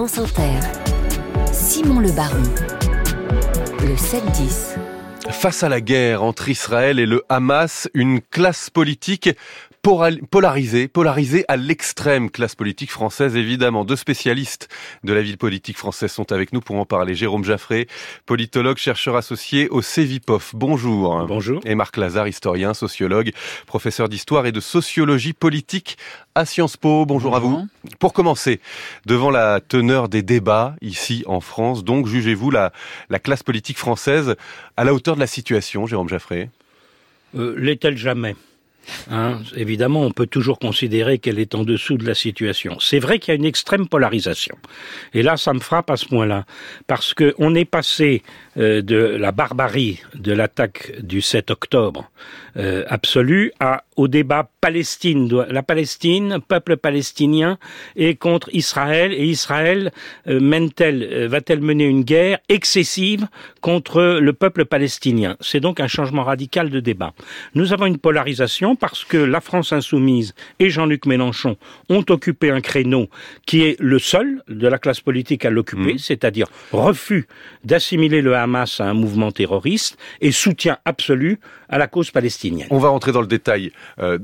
France Inter, Simon Le Baron, le 7-10. Face à la guerre entre Israël et le Hamas, une classe politique polarisée, polarisée à l'extrême classe politique française évidemment. Deux spécialistes de la ville politique française sont avec nous pour en parler. Jérôme Jaffré, politologue, chercheur associé au CEVIPOF. Bonjour. Bonjour. Et Marc Lazare, historien, sociologue, professeur d'histoire et de sociologie politique à Sciences Po. Bonjour, à vous. Pour commencer, devant la teneur des débats ici en France, donc jugez-vous la, la classe politique française à la hauteur de la situation, Jérôme Jaffré? Euh, L'est-elle jamais? Hein, évidemment, on peut toujours considérer qu'elle est en dessous de la situation. C'est vrai qu'il y a une extrême polarisation. Et là, ça me frappe à ce point-là. Parce qu'on est passé euh, de la barbarie de l'attaque du 7 octobre euh, absolue à, au débat Palestine. La Palestine, peuple palestinien, est contre Israël. Et Israël euh, mène-t-elle, va-t-elle mener une guerre excessive contre le peuple palestinien? C'est donc un changement radical de débat. Nous avons une polarisation parce que la France insoumise et Jean-Luc Mélenchon ont occupé un créneau qui est le seul de la classe politique à l'occuper, mmh. c'est-à-dire refus d'assimiler le Hamas à un mouvement terroriste et soutien absolu à la cause palestinienne. On va rentrer dans le détail euh,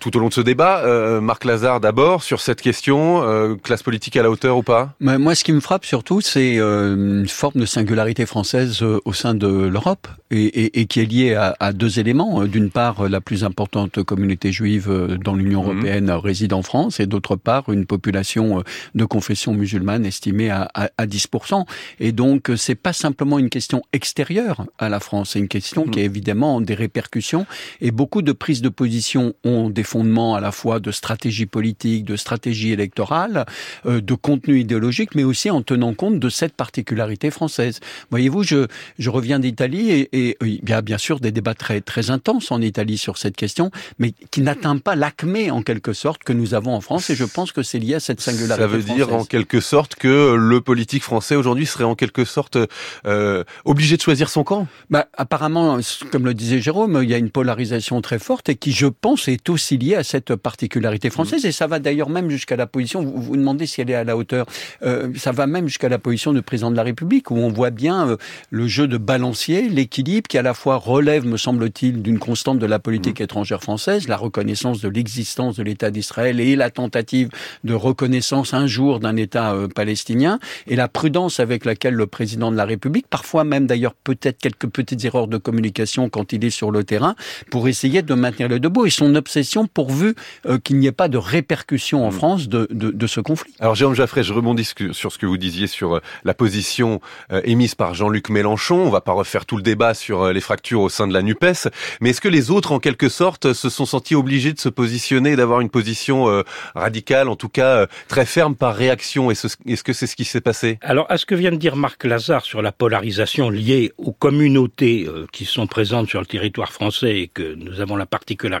tout au long de ce débat. Euh, Marc Lazare d'abord sur cette question, euh, classe politique à la hauteur ou pas? Moi, ce qui me frappe surtout, c'est une forme de singularité française au sein de l'Europe et, et, et, qui est liée à, à deux éléments. D'une part, la plus importante communauté juive dans l'Union mhm. européenne réside en France et d'autre part, une population de confession musulmane estimée à, à, à 10%. Et donc, c'est pas simplement une question extérieure à la France, c'est une question qui est évidemment des répercussions et beaucoup de prises de position ont des fondements à la fois de stratégie politique, de stratégie électorale, euh, de contenu idéologique, mais aussi en tenant compte de cette particularité française. Voyez-vous, je, je reviens d'Italie et, et, il y a bien sûr des débats très, très intenses en Italie sur cette question, mais qui n'atteint pas l'acmé en quelque sorte que nous avons en France et je pense que c'est lié à cette singularité Ça veut dire en quelque sorte que le politique français aujourd'hui serait en quelque sorte euh, obligé de choisir son camp? Bah, Apparemment, comme le disait Jérôme, il y a une polarisation très forte et qui, je pense, est aussi liée à cette particularité française. Et ça va d'ailleurs même jusqu'à la position, vous vous demandez si elle est à la hauteur, euh, ça va même jusqu'à la position du président de la République, où on voit bien euh, le jeu de balancier, l'équilibre qui à la fois relève, me semble-t-il, d'une constante de la politique mmh. étrangère française, la reconnaissance de l'existence de l'État d'Israël et la tentative de reconnaissance un jour d'un État euh, palestinien, et la prudence avec laquelle le président de la République, parfois même d'ailleurs peut-être quelques petites erreurs de communication quand il est sur le terrain, pour essayer de maintenir le debout et son obsession pourvu euh, qu'il n'y ait pas de répercussions en mm. France de, de, de, ce conflit. Alors Jérôme Jaffray, je rebondis sur ce que vous disiez sur euh, la position euh, émise par Jean-Luc Mélenchon. On va pas refaire tout le débat sur les fractures au sein de la NUPES, mais est-ce que les autres, en quelque sorte, se sont sentis obligés de se positionner, d'avoir une position radicale, en tout cas très ferme par réaction? Est-ce que c'est ce qui s'est passé? Alors, à ce que vient de dire Marc Lazare sur la polarisation liée aux communautés qui sont présentes sur le territoire français et que nous avons la particularité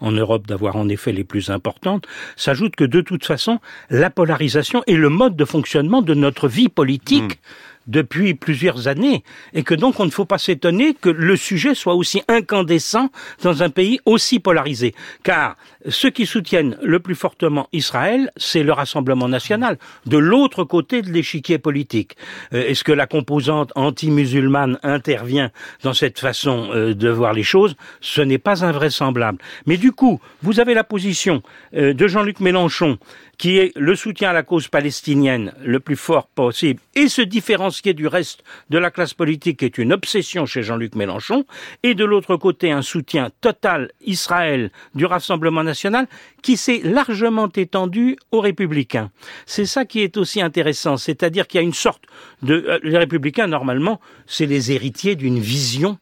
en Europe d'avoir en effet les plus importantes, s'ajoute que de toute façon, la polarisation est le mode de fonctionnement de notre vie politique. Mmh depuis plusieurs années et que donc on ne faut pas s'étonner que le sujet soit aussi incandescent dans un pays aussi polarisé. Car ceux qui soutiennent le plus fortement Israël, c'est le Rassemblement national, de l'autre côté de l'échiquier politique. Euh, est-ce que la composante anti-musulmane intervient dans cette façon euh, de voir les choses? Ce n'est pas invraisemblable. Mais du coup, vous avez la position euh, de Jean-Luc Mélenchon qui est le soutien à la cause palestinienne le plus fort possible et se différencier du reste de la classe politique est une obsession chez Jean-Luc Mélenchon, et de l'autre côté un soutien total Israël du Rassemblement national qui s'est largement étendu aux républicains. C'est ça qui est aussi intéressant, c'est-à-dire qu'il y a une sorte de... Euh, les républicains, normalement, c'est les héritiers d'une vision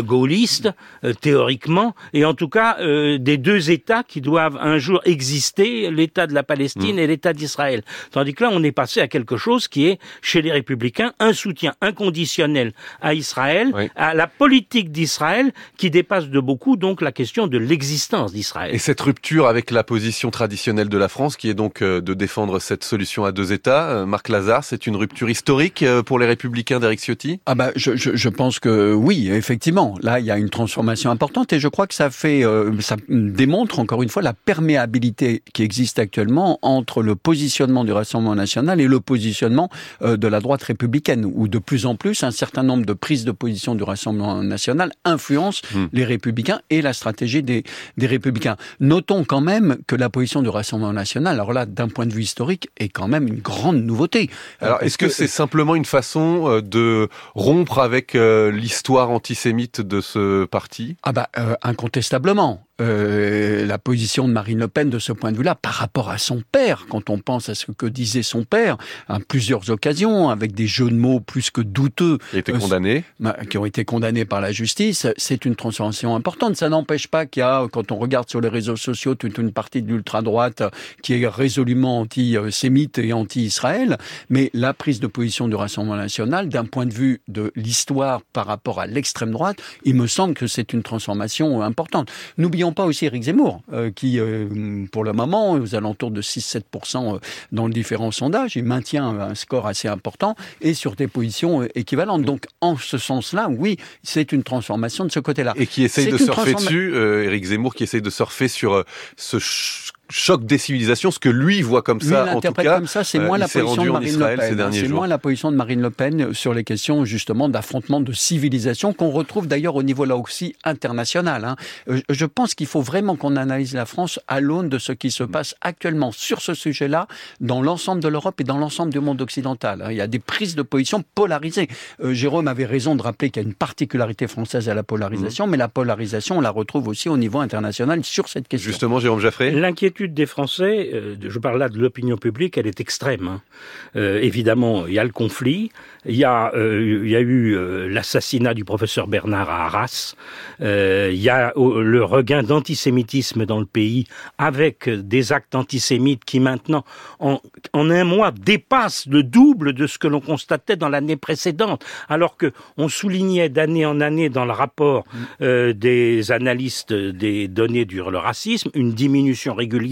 gaulliste, euh, euh, théoriquement, et en tout cas des deux États qui doivent un jour exister, l'État de la Palestine mm. et l'État d'Israël. Tandis que là, on est passé à quelque chose qui est, chez les républicains, soutien, un soutien inconditionnel à Israël, à la politique d'Israël, qui dépasse de beaucoup donc la question de l'existence d'Israël. Et cette rupture avec la position traditionnelle de la France, qui est donc euh, de défendre cette solution à deux États, euh, Marc Lazare, c'est une rupture historique euh, pour les républicains d'Eric Ciotti? Ah bah, je, je, je, pense que oui, effectivement. Là, il y a une transformation importante et je crois que ça fait, ça démontre encore une fois la perméabilité qui existe actuellement entre le positionnement du Rassemblement national et le positionnement de la droite républicaine, où de plus en plus un certain nombre de prises de position du Rassemblement national influencent hmm. les républicains et la stratégie des, des républicains. Notons quand même que la position du Rassemblement national, alors là, d'un point de vue historique, est quand même une grande nouveauté. Alors, est-ce que c'est simplement une façon euh, de rompre avec euh, l'histoire antisémite de ce parti? Ah bah, euh, incontestablement. Euh, la position de Marine Le Pen de ce point de vue-là par rapport à son père, quand on pense à ce que disait son père à plusieurs occasions, avec des jeux de mots plus que douteux. Qui, été condamnés. Euh, qui ont été condamnés par la justice, c'est une transformation importante. Ça n'empêche pas qu'il y a, quand on regarde sur les réseaux sociaux, toute une partie de l'ultra-droite qui est résolument anti-sémite et anti-Israël, mais la prise de position du Rassemblement national, d'un point de vue de l'histoire par rapport à l'extrême droite, il me semble que c'est une transformation importante. N'oublions pas aussi Éric Zemmour, euh, qui, euh, pour le moment, aux alentours de 6-7% euh, dans les différents sondages, il maintient un score assez important et sur des positions équivalentes. Donc, en ce sens-là, oui, c'est une transformation de ce côté-là. Et qui essaye de surfer dessus, Éric Zemmour, qui essaye de surfer sur ce choc des civilisations, ce que lui voit comme ça, en tout cas. comme ça, c'est moins la position de Marine Le Pen. C'est moins la position de Marine Le Pen sur les questions justement d'affrontement de civilisation qu'on retrouve d'ailleurs au niveau là aussi international. Hein. Euh, je pense qu'il faut vraiment qu'on analyse la France à l'aune de ce qui se passe actuellement sur ce sujet-là dans l'ensemble de l'Europe et dans l'ensemble du monde occidental. Hein. Il y a des prises de position polarisées. Euh, Jérôme avait raison de rappeler qu'il y a une particularité française à la polarisation, mmh. mais la polarisation, on la retrouve aussi au niveau international sur cette question. Justement, Jérôme Jaffré. L'inquiétude des Français, euh, je parle là de l'opinion publique, elle est extrême. Hein. Euh, évidemment, il y a le conflit, il y a, euh, il y a eu l'assassinat du professeur Bernard à Arras, il y a le regain d'antisémitisme dans le pays, avec des actes antisémites qui maintenant, en, en un mois, dépassent le double de ce que l'on constatait dans l'année précédente, alors que on soulignait d'année en année dans le rapport des analystes des données du racisme une diminution régulière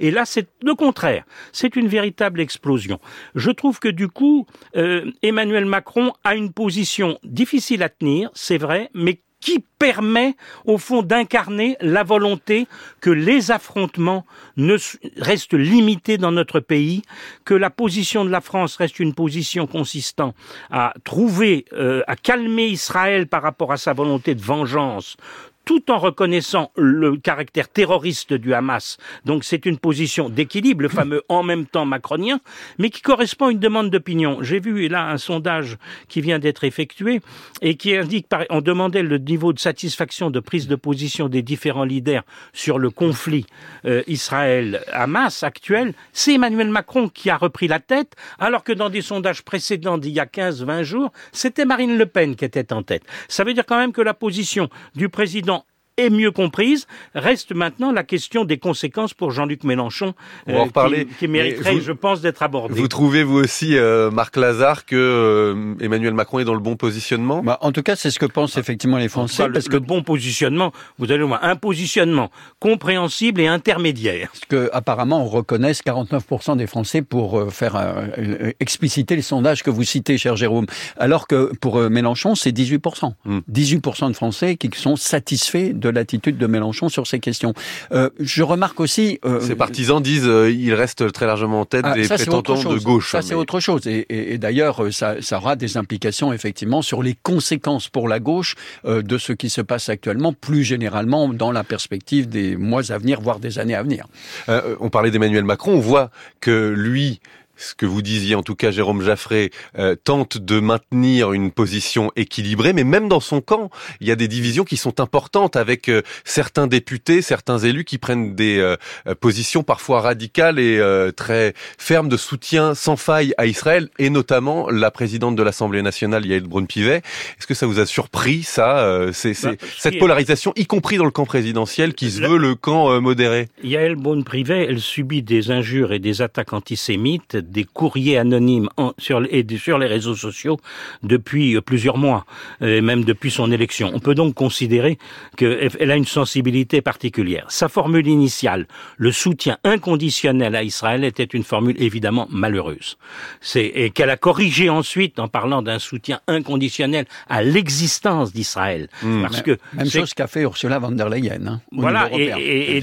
et là c'est le contraire. C'est une véritable explosion. Je trouve que du coup, euh, Emmanuel Macron a une position difficile à tenir, c'est vrai, mais qui permet au fond d'incarner la volonté que les affrontements ne restent limités dans notre pays, que la position de la France reste une position consistant à trouver, euh, à calmer Israël par rapport à sa volonté de vengeance, tout en reconnaissant le caractère terroriste du Hamas. Donc c'est une position d'équilibre, le fameux en même temps macronien, mais qui correspond à une demande d'opinion. J'ai vu là un sondage qui vient d'être effectué et qui indique, on demandait le niveau de satisfaction de prise de position des différents leaders sur le conflit euh, Israël-Hamas actuel. C'est Emmanuel Macron qui a repris la tête, alors que dans des sondages précédents d'il y a 15-20 jours, c'était Marine Le Pen qui était en tête. Ça veut dire quand même que la position du président est mieux comprise. Reste maintenant la question des conséquences pour Jean-Luc Mélenchon, euh, qui, qui, mériterait, je pense, d'être abordé. Vous trouvez vous aussi, euh, Marc Lazare, que euh, Emmanuel Macron est dans le bon positionnement? Bah, En tout cas, c'est ce que pensent effectivement les Français. parce le, que le bon positionnement, vous allez voir, un positionnement compréhensible et intermédiaire. Parce que apparemment, on reconnaisse 49% des Français pour faire expliciter les sondages que vous citez, cher Jérôme. Alors que pour Mélenchon, c'est 18%. 18% hmm. de Français qui sont satisfaits de de l'attitude de Mélenchon sur ces questions. Euh, je remarque aussi... Euh, Ses partisans disent euh, il reste très largement en tête ah, des prétendants de gauche. Ça, c'est autre chose. Et, et, d'ailleurs, euh, ça, ça, aura des implications, effectivement, sur les conséquences pour la gauche euh, de ce qui se passe actuellement, plus généralement dans la perspective des mois à venir, voire des années à venir. on parlait d'Emmanuel Macron. On voit que lui ce que vous disiez, en tout cas Jérôme Jaffré, euh, tente de maintenir une position équilibrée, mais même dans son camp, il y a des divisions qui sont importantes avec euh, certains députés, certains élus qui prennent des euh, positions parfois radicales et très fermes de soutien sans faille à Israël, et notamment la présidente de l'Assemblée nationale, Yael Braun-Pivet. Est-ce que ça vous a surpris, ça, c'est, bah, cette polarisation, y compris dans le camp présidentiel, qui se veut le camp modéré? Yael Braun-Pivet, elle subit des injures et des attaques antisémites des courriers anonymes sur, et sur les réseaux sociaux depuis plusieurs mois, et même depuis son élection. On peut donc considérer qu'elle a une sensibilité particulière. Sa formule initiale, le soutien inconditionnel à Israël, était une formule évidemment malheureuse. C'est, et qu'elle a corrigé ensuite en parlant d'un soutien inconditionnel à l'existence d'Israël. Hmm. Parce que même chose qu'a fait Ursula von der Leyen. Hein, voilà, et,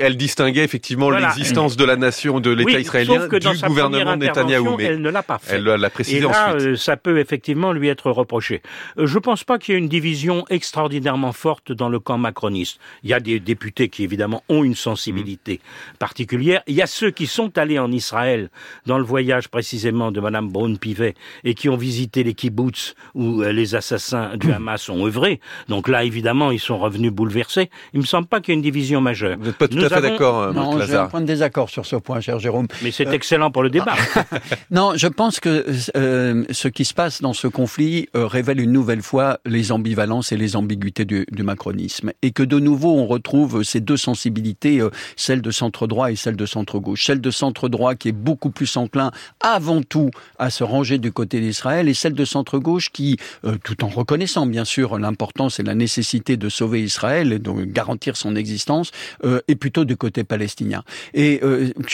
elle distinguait effectivement l'existence de la nation, de l'État israélien du gouvernement de Netanyahou. Mais elle ne l'a pas fait. Elle l'a précisé et là, ensuite. Euh, ça peut effectivement lui être reproché. Euh, je pense pas qu'il y ait une division extraordinairement forte dans le camp macroniste. Il y a des députés qui évidemment ont une sensibilité mmh. particulière. Il y a ceux qui sont allés en Israël dans le voyage précisément de Madame Braun-Pivet et qui ont visité les kibbutz où euh, les assassins du Hamas ont œuvré. Donc là, évidemment, ils sont revenus bouleversés. Il me semble pas qu'il y ait une division majeure. Vous n'êtes pas tout à fait d'accord, Marc Non, j'ai un point de désaccord sur ce point, cher Jérôme. Mais c'est excellent pour le débat. non, je pense que euh, ce qui se passe dans ce conflit euh, révèle une nouvelle fois les ambivalences et les ambiguïtés du, du, macronisme. Et que de nouveau, on retrouve ces deux sensibilités, euh, celle de centre-droit et celle de centre-gauche. Celle de centre-droit qui est beaucoup plus enclin avant tout à se ranger du côté d'Israël et celle de centre-gauche qui, euh, tout en reconnaissant bien sûr l'importance et la nécessité de sauver Israël et de garantir son existence, euh, est plutôt du côté palestinien. Et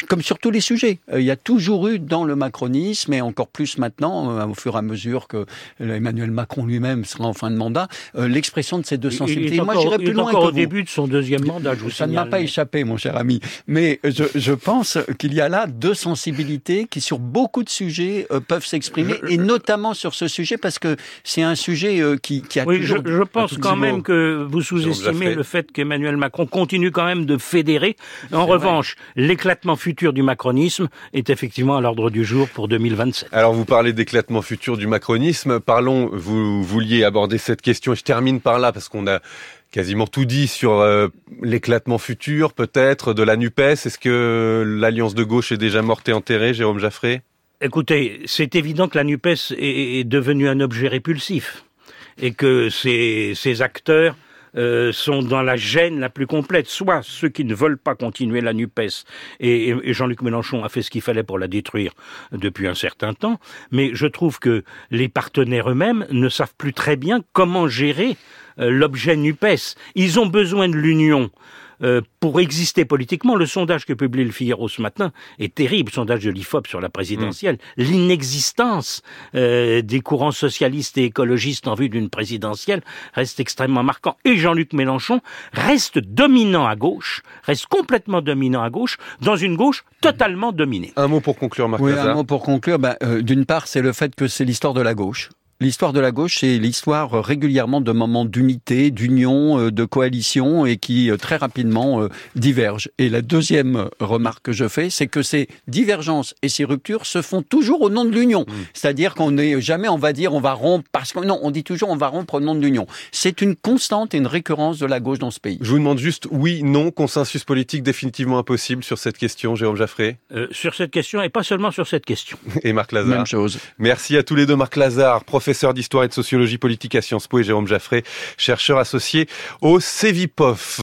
comme sur tous les sujets, il y a toujours eu dans le macronisme et encore plus maintenant, au fur et à mesure que Emmanuel Macron lui-même sera en fin de mandat, l'expression de ces deux sensibilités. Moi, j'irais plus loin encore au début de son deuxième mandat. Je vous Ça ne m'a pas échappé, mon cher ami. Mais je, je pense qu'il y a là deux sensibilités qui, sur beaucoup de sujets, euh, peuvent s'exprimer, et notamment sur ce sujet, parce que c'est un sujet euh, qui, qui a oui, je, je, pense quand même que vous sous-estimez le fait qu'Emmanuel Macron continue quand même de fédérer. En revanche, l'éclatement futur du macronisme est effectivement à l'ordre du jour pour 2027. Alors, vous parlez d'éclatement futur du macronisme. Parlons, vous vouliez aborder cette question, je termine par là, parce qu'on a quasiment tout dit sur euh, l'éclatement futur, peut-être, de la NUPES. Est-ce que l'alliance de gauche est déjà morte et enterrée, Jérôme Jaffré? Écoutez, c'est évident que la NUPES est, devenue un objet répulsif et que ces, ces acteurs euh, sont dans la gêne la plus complète. Soit ceux qui ne veulent pas continuer la NUPES, et, et Jean-Luc Mélenchon a fait ce qu'il fallait pour la détruire depuis un certain temps, mais je trouve que les partenaires eux-mêmes ne savent plus très bien comment gérer euh, l'objet NUPES. Ils ont besoin de l'union. Euh, pour exister politiquement, le sondage que publie le Figaro ce matin est terrible, le sondage de l'IFOP sur la présidentielle. Mm. L'inexistence euh, des courants socialistes et écologistes en vue d'une présidentielle reste extrêmement marquant. Et Jean-Luc Mélenchon reste dominant à gauche, reste complètement dominant à gauche, dans une gauche totalement dominée. Un mot pour conclure, Marc Oui, un mot pour conclure. Ben, D'une part, c'est le fait que c'est l'histoire de la gauche. L'histoire de la gauche, c'est l'histoire euh, régulièrement de moments d'unité, d'union, euh, de coalition et qui euh, très rapidement divergent. Et la deuxième remarque que je fais, c'est que ces divergences et ces ruptures se font toujours au nom de l'union. Mmh. C'est-à-dire qu'on n'est jamais, on va dire, on va rompre parce que non, on dit toujours on va rompre au nom de l'union. C'est une constante et une récurrence de la gauche dans ce pays. Je vous demande juste oui, non, consensus politique définitivement impossible sur cette question, Jérôme Jaffré? sur cette question et pas seulement sur cette question. Et Marc Lazare. Même chose. Merci à tous les deux, Marc Lazare, professeur professeur d'histoire et de sociologie politique à Sciences Po et Jérôme Jaffré, chercheur associé au CEVIPOF.